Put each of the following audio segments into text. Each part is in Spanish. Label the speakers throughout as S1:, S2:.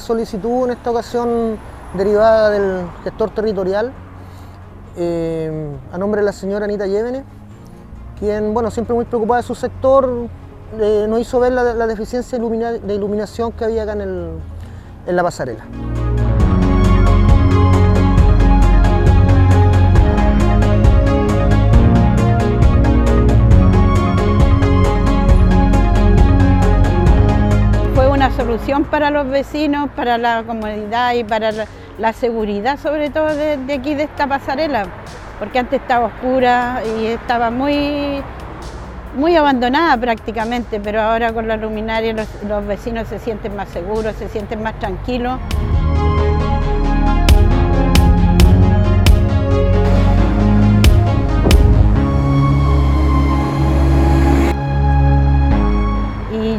S1: solicitud en esta ocasión derivada del gestor territorial eh, a nombre de la señora Anita Llévenes, quien, bueno, siempre muy preocupada de su sector, eh, nos hizo ver la, deficiencia de iluminación que había acá en la pasarela.
S2: Solución para los vecinos, para la comodidad y para la, seguridad, sobre todo de, aquí, de esta pasarela, porque antes estaba oscura y estaba muy, muy abandonada prácticamente, pero ahora con la luminaria los, los vecinos se sienten más seguros, se sienten más tranquilos.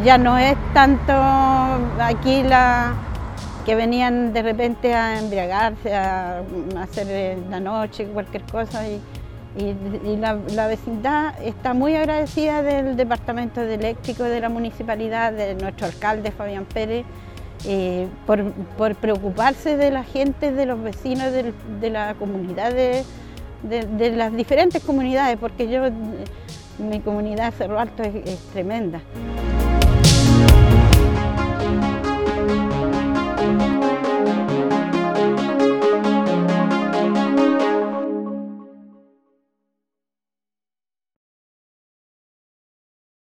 S2: Ya no es tanto aquí la que venían de repente a embriagarse, a hacer la noche, cualquier cosa. Y, la, vecindad está muy agradecida del Departamento de Eléctrico de la Municipalidad, de nuestro alcalde Fabián Pérez, eh, por, preocuparse de la gente, de los vecinos, de, la comunidad, de, de, las diferentes comunidades, porque yo, mi comunidad Cerro Alto es tremenda.